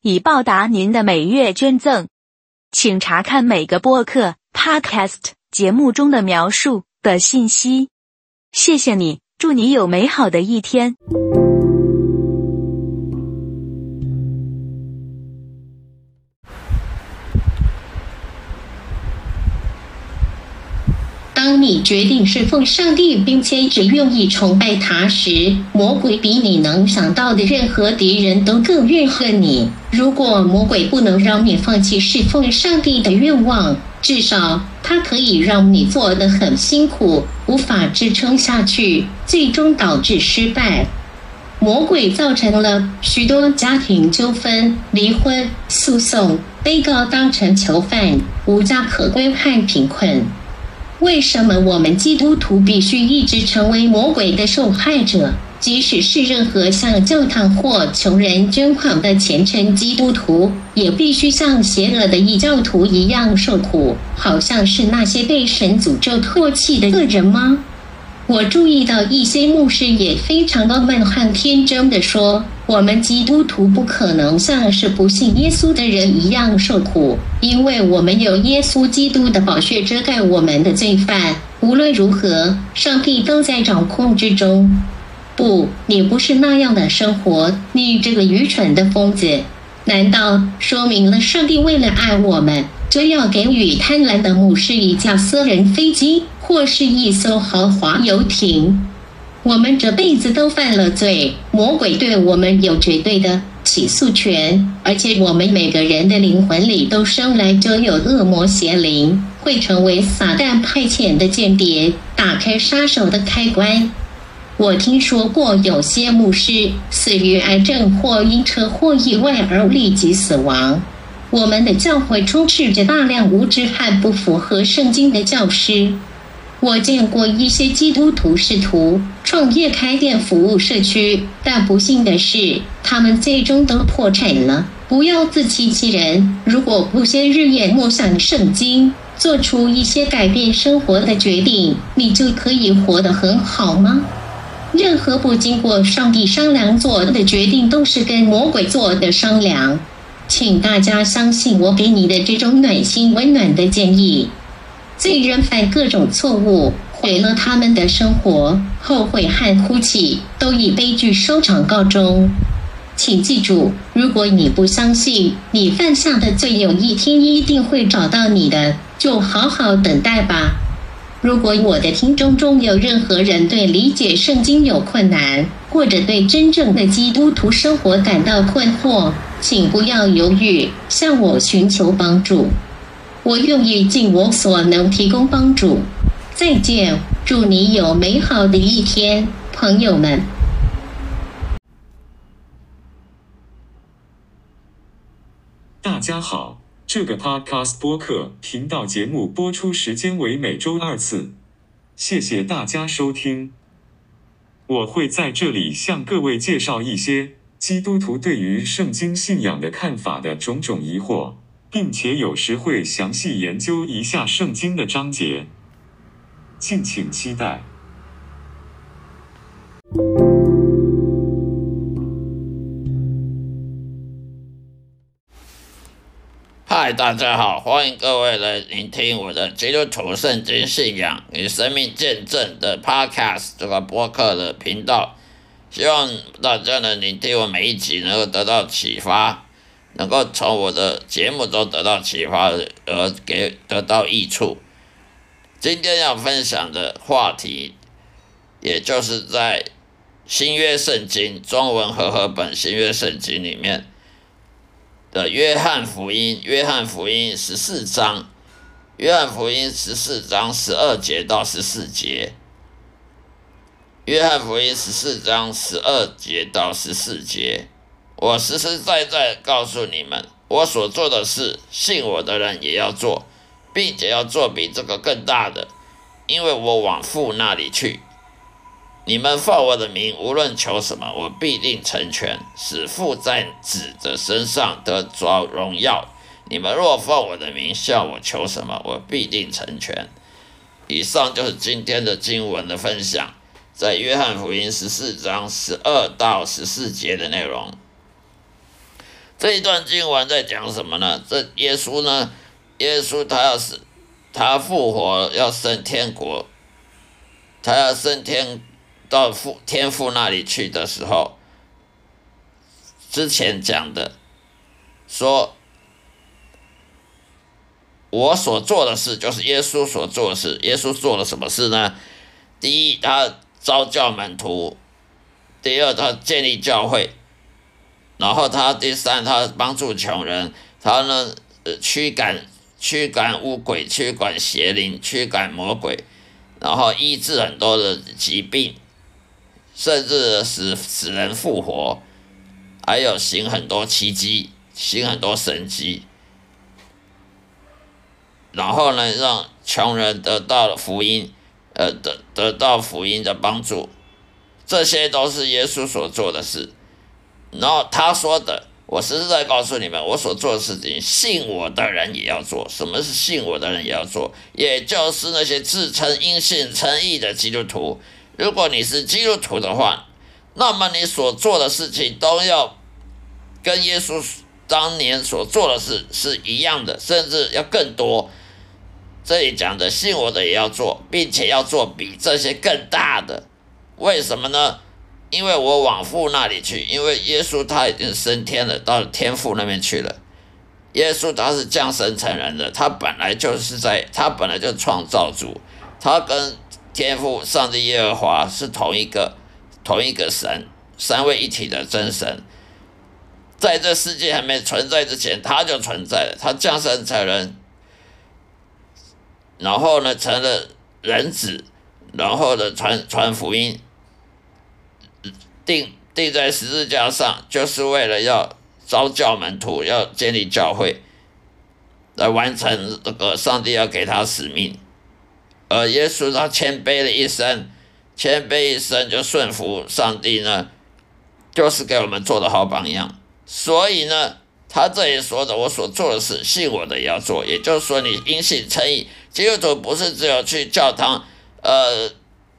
以报答您的每月捐赠，请查看每个播客 （podcast） 节目中的描述的信息。谢谢你，祝你有美好的一天。你决定侍奉上帝，并且只愿意崇拜他时，魔鬼比你能想到的任何敌人都更怨恨你。如果魔鬼不能让你放弃侍奉上帝的愿望，至少他可以让你做得很辛苦，无法支撑下去，最终导致失败。魔鬼造成了许多家庭纠纷、离婚、诉讼、被告当成囚犯、无家可归和贫困。为什么我们基督徒必须一直成为魔鬼的受害者？即使是任何向教堂或穷人捐款的虔诚基督徒，也必须像邪恶的异教徒一样受苦，好像是那些被神诅咒唾弃的恶人吗？我注意到一些牧师也非常傲慢和天真的说：“我们基督徒不可能像是不信耶稣的人一样受苦，因为我们有耶稣基督的宝血遮盖我们的罪犯。无论如何，上帝都在掌控之中。”不，你不是那样的生活，你这个愚蠢的疯子！难道说明了上帝为了爱我们，就要给予贪婪的牧师一架私人飞机？或是一艘豪华游艇，我们这辈子都犯了罪，魔鬼对我们有绝对的起诉权，而且我们每个人的灵魂里都生来就有恶魔邪灵，会成为撒旦派遣的间谍，打开杀手的开关。我听说过有些牧师死于癌症或因车祸意外而立即死亡。我们的教会充斥着大量无知和不符合圣经的教师。我见过一些基督徒试图创业开店服务社区，但不幸的是，他们最终都破产了。不要自欺欺人，如果不先日夜默想圣经，做出一些改变生活的决定，你就可以活得很好吗？任何不经过上帝商量做的决定，都是跟魔鬼做的商量。请大家相信我给你的这种暖心温暖的建议。罪人犯各种错误，毁了他们的生活，后悔和哭泣都以悲剧收场告终。请记住，如果你不相信你犯下的罪有一天一定会找到你的，就好好等待吧。如果我的听众中有任何人对理解圣经有困难，或者对真正的基督徒生活感到困惑，请不要犹豫，向我寻求帮助。我愿意尽我所能提供帮助。再见，祝你有美好的一天，朋友们。大家好，这个 Podcast 播客频道节目播出时间为每周二次，谢谢大家收听。我会在这里向各位介绍一些基督徒对于圣经信仰的看法的种种疑惑。并且有时会详细研究一下圣经的章节，敬请期待。嗨，大家好，欢迎各位来聆听我的基督徒圣经信仰与生命见证的 Podcast 这个播客的频道，希望大家能聆听我每一集，能够得到启发。能够从我的节目中得到启发而给得到益处。今天要分享的话题，也就是在新约圣经中文和合本新约圣经里面的约翰福音，约翰福音十四章，约翰福音十四章十二节到十四节，约翰福音十四章十二节到十四节。我实实在在告诉你们，我所做的事，信我的人也要做，并且要做比这个更大的，因为我往父那里去。你们奉我的名，无论求什么，我必定成全，使父在子的身上得着荣耀。你们若奉我的名向我求什么，我必定成全。以上就是今天的经文的分享，在约翰福音十四章十二到十四节的内容。这一段经文在讲什么呢？这耶稣呢？耶稣他要是他复活要升天国，他要升天。到父天父那里去的时候，之前讲的说，我所做的事就是耶稣所做的事。耶稣做了什么事呢？第一，他招教门徒；第二，他建立教会；然后他第三，他帮助穷人；他呢，驱赶驱赶污鬼，驱赶邪灵，驱赶魔鬼，然后医治很多的疾病。甚至使使人复活，还有行很多奇迹，行很多神迹，然后呢，让穷人得到了福音，呃，得得到福音的帮助，这些都是耶稣所做的事。然后他说的，我实实在告诉你们，我所做的事情，信我的人也要做。什么是信我的人也要做？也就是那些自称因信称义的基督徒。如果你是基督徒的话，那么你所做的事情都要跟耶稣当年所做的事是一样的，甚至要更多。这里讲的信我的也要做，并且要做比这些更大的。为什么呢？因为我往父那里去，因为耶稣他已经升天了，到天父那边去了。耶稣他是降生成人的，他本来就是在，他本来就创造主，他跟。天父上帝耶和华是同一个同一个神，三位一体的真神，在这世界还没存在之前，他就存在了。他降生成人，然后呢成了人子，然后呢传传福音，钉钉在十字架上，就是为了要招教门徒，要建立教会，来完成这个上帝要给他使命。而耶稣他谦卑了一生，谦卑一生就顺服上帝呢，就是给我们做的好榜样。所以呢，他这里说的我所做的事，信我的也要做。也就是说，你因信称义，基督徒不是只有去教堂，呃，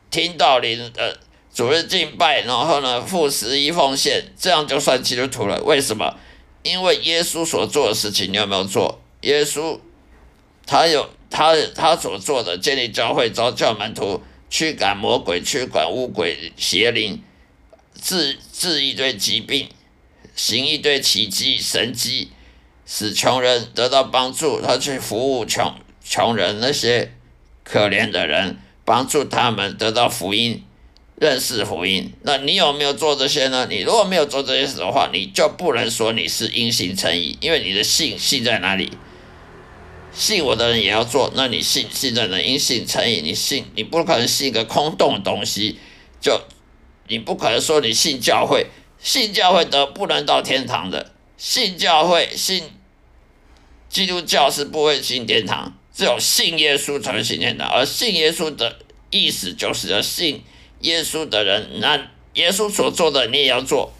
听道理，呃，主日敬拜，然后呢，付十一奉献，这样就算基督徒了。为什么？因为耶稣所做的事情，你有没有做？耶稣他有。他他所做的建立教会、招教门徒、驱赶魔鬼、驱赶污鬼、邪灵、治治一堆疾病、行一堆奇迹神迹，使穷人得到帮助。他去服务穷穷人那些可怜的人，帮助他们得到福音、认识福音。那你有没有做这些呢？你如果没有做这些事的话，你就不能说你是因信称义，因为你的信信在哪里？信我的人也要做，那你信信的人因信成义，你信你不可能信一个空洞的东西，就你不可能说你信教会，信教会得不能到天堂的，信教会信基督教是不会进天堂，只有信耶稣才会进天堂，而信耶稣的意思就是要信耶稣的人，那耶稣所做的你也要做，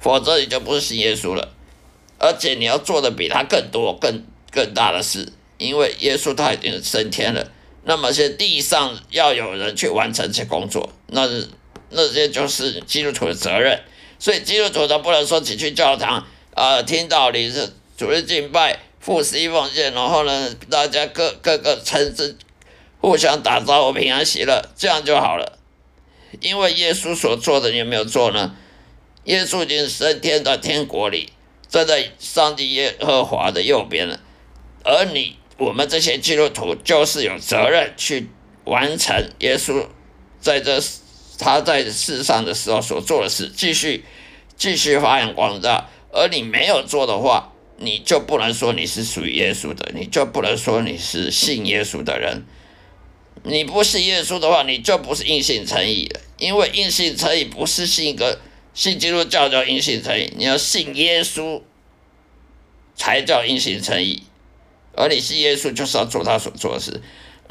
否则你就不是信耶稣了，而且你要做的比他更多、更更大的事。因为耶稣他已经升天了，那么现在地上要有人去完成这些工作，那那些就是基督徒的责任。所以基督徒他不能说只去教堂啊，听道理是主日敬拜、付十一奉献，然后呢，大家各各个城市，互相打招呼、平安喜乐，这样就好了。因为耶稣所做的，你有没有做呢？耶稣已经升天到天国里，站在上帝耶和华的右边了，而你。我们这些基督徒就是有责任去完成耶稣在这他在世上的时候所做的事，继续继续发扬光大。而你没有做的话，你就不能说你是属于耶稣的，你就不能说你是信耶稣的人。你不信耶稣的话，你就不是应信诚意了。因为应信诚意不是信一个信基督教叫应信诚意，你要信耶稣。才叫因信称义。而你信耶稣，就是要做他所做的事。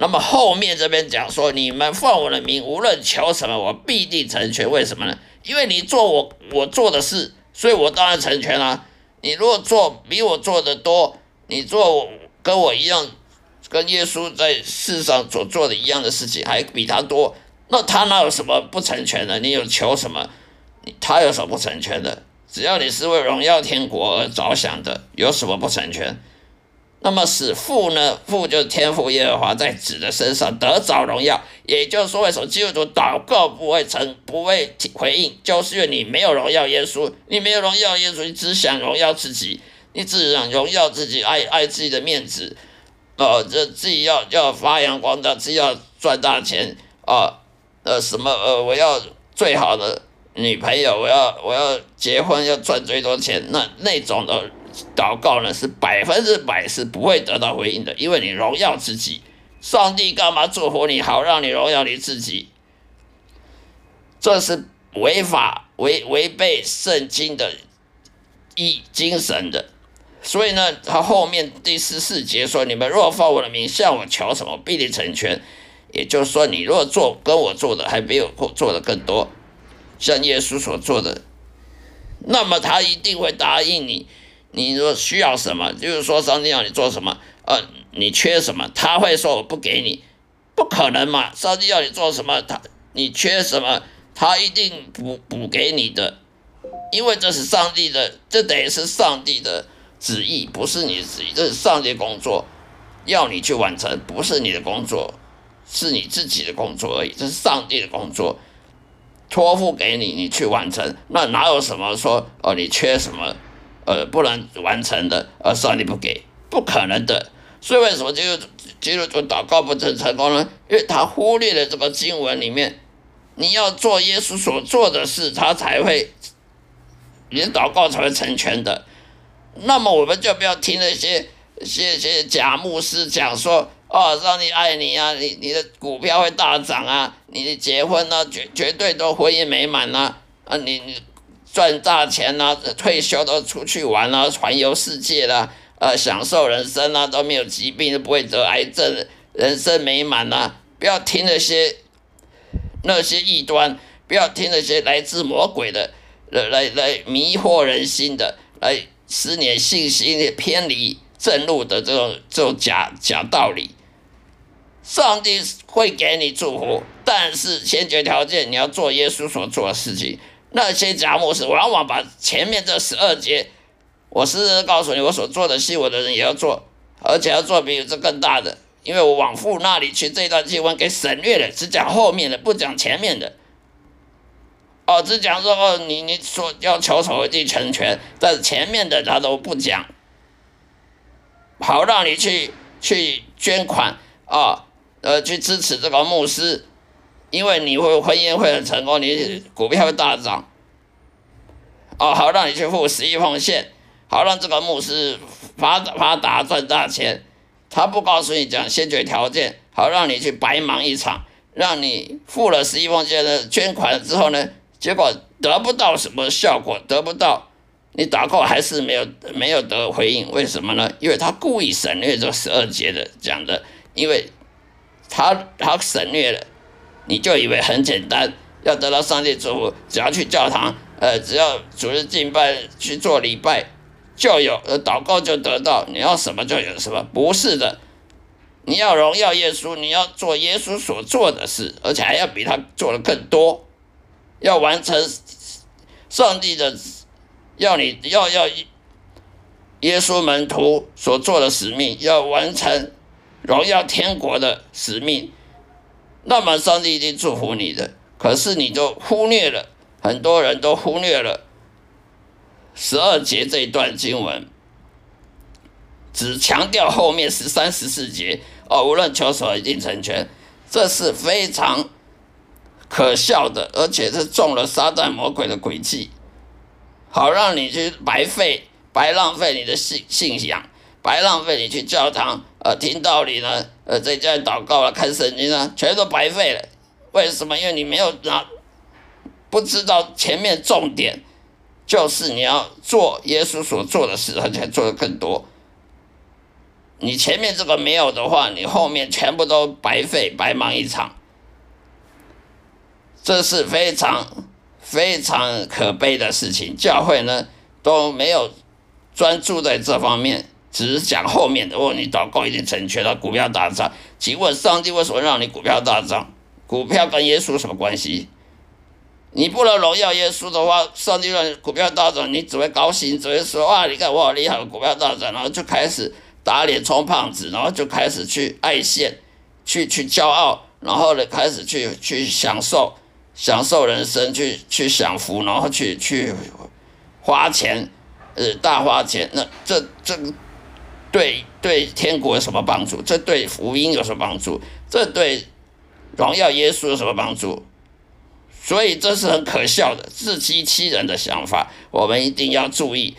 那么后面这边讲说，你们奉我的名，无论求什么，我必定成全。为什么呢？因为你做我我做的事，所以我当然成全啦。你如果做比我做的多，你做跟我一样，跟耶稣在世上所做的一样的事情，还比他多，那他哪有什么不成全的？你有求什么？他有什么不成全的？只要你是为荣耀天国而着想的，有什么不成全？那么使父呢？父就是天父耶和华在子的身上得着荣耀，也就是说，为什么基督徒祷告不会成、不会回应，就是因为你没有荣耀耶稣，你没有荣耀耶稣，你只想荣耀自己，你只想荣耀自己，爱爱自己的面子，呃，这自己要要发扬光大，自己要赚大钱啊，呃，什么呃，我要最好的女朋友，我要我要结婚，要赚最多钱，那那种的。祷告呢是百分之百是不会得到回应的，因为你荣耀自己，上帝干嘛祝福你好让你荣耀你自己？这是违法违违背圣经的一精神的，所以呢，他后面第十四节说：“你们若奉我的名向我求什么，必定成全。”也就是说，你若做跟我做的还没有做的更多，像耶稣所做的，那么他一定会答应你。你说需要什么，就是说上帝要你做什么，呃，你缺什么，他会说我不给你，不可能嘛？上帝要你做什么，他你缺什么，他一定补补给你的，因为这是上帝的，这等于是上帝的旨意，不是你的旨意，这是上帝工作，要你去完成，不是你的工作，是你自己的工作而已，这是上帝的工作，托付给你，你去完成，那哪有什么说哦，你缺什么？呃，不能完成的，而上帝不给，不可能的。所以为什么就基督徒祷告不成成功呢？因为他忽略了这个经文里面，你要做耶稣所做的事，他才会，你的祷告才会成全的。那么我们就不要听那些些些假牧师讲说，哦，上帝爱你啊，你你的股票会大涨啊，你的结婚呢绝绝对都婚姻美满啊，啊，你你。赚大钱呐，退休都出去玩啦，环游世界啦，呃，享受人生啦，都没有疾病，都不会得癌症，人生美满呐！不要听那些那些异端，不要听那些来自魔鬼的，来来来迷惑人心的，来使你信心偏离正路的这种这种假假道理。上帝会给你祝福，但是先决条件你要做耶稣所做的事情。那些假牧师往往把前面这十二节，我是告诉你，我所做的信我的人也要做，而且要做比这更大的，因为我往父那里去这段经文给省略了，只讲后面的，不讲前面的。哦，只讲说哦，你你说要求守地成全，但是前面的他都不讲，好让你去去捐款啊，呃，去支持这个牧师。因为你会婚姻会很成功，你股票会大涨，哦，好让你去付十亿奉献，好让这个牧师发发达赚大钱。他不告诉你讲先决条件，好让你去白忙一场，让你付了十亿奉献的捐款之后呢，结果得不到什么效果，得不到，你祷告还是没有没有得回应，为什么呢？因为他故意省略这十二节的讲的，因为他他省略了。你就以为很简单，要得到上帝祝福，只要去教堂，呃，只要主日敬拜去做礼拜，就有，呃，祷告就得到，你要什么就有什么，不是的，你要荣耀耶稣，你要做耶稣所做的事，而且还要比他做的更多，要完成上帝的，要你要要耶稣门徒所做的使命，要完成荣耀天国的使命。那么上帝一定祝福你的，可是你就忽略了，很多人都忽略了十二节这一段经文，只强调后面十三、十四节哦，无论求什么一定成全，这是非常可笑的，而且是中了撒旦魔鬼的诡计，好让你去白费、白浪费你的信信仰。白浪费你去教堂，呃，听道理呢，呃，在家里祷告啊，看圣经啊，全都白费了。为什么？因为你没有拿，不知道前面重点，就是你要做耶稣所做的事，而且做的更多。你前面这个没有的话，你后面全部都白费，白忙一场。这是非常非常可悲的事情。教会呢都没有专注在这方面，只是讲后面的。哦，你祷告已经成全了，股票大涨。请问上帝为什么让你股票大涨？股票跟耶稣什么关系？你不能荣耀耶稣的话，上帝让你股票大涨，你只会高兴，只会说哇，你看我好厉害，股票大涨，然后就开始。打脸充胖子，然后就开始去爱现，去去骄傲，然后呢开始去去享受享受人生，去去享福，然后去去花钱，呃大花钱，那这这对对天国有什么帮助？这对福音有什么帮助？这对荣耀耶稣有什么帮助？所以这是很可笑的自欺欺人的想法，我们一定要注意，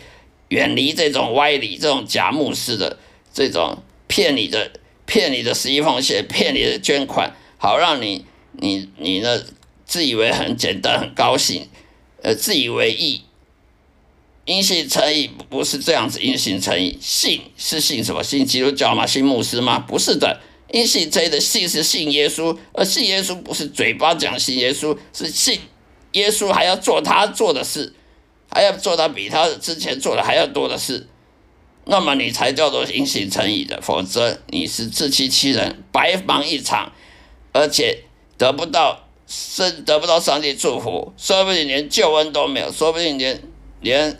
远离这种歪理，这种假牧师的。这种骗你的、骗你的十一奉献、骗你的捐款，好让你、你、你呢自以为很简单、很高兴，呃，自以为意。因信诚意不是这样子，因信诚意，信是信什么？信基督教吗？信牧师吗？不是的，因信诚意的信是信耶稣，而信耶稣不是嘴巴讲信耶稣，是信耶稣还要做他做的事，还要做他比他之前做的还要多的事。那么你才叫做因信诚意的，否则你是自欺欺人，白忙一场，而且得不到生得不到上帝祝福，说不定连救恩都没有，说不定连连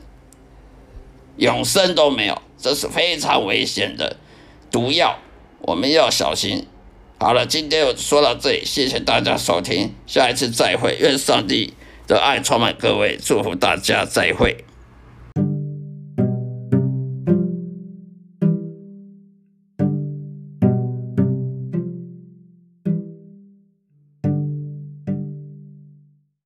永生都没有，这是非常危险的毒药，我们要小心。好了，今天我说到这里，谢谢大家收听，下一次再会，愿上帝的爱充满各位，祝福大家，再会。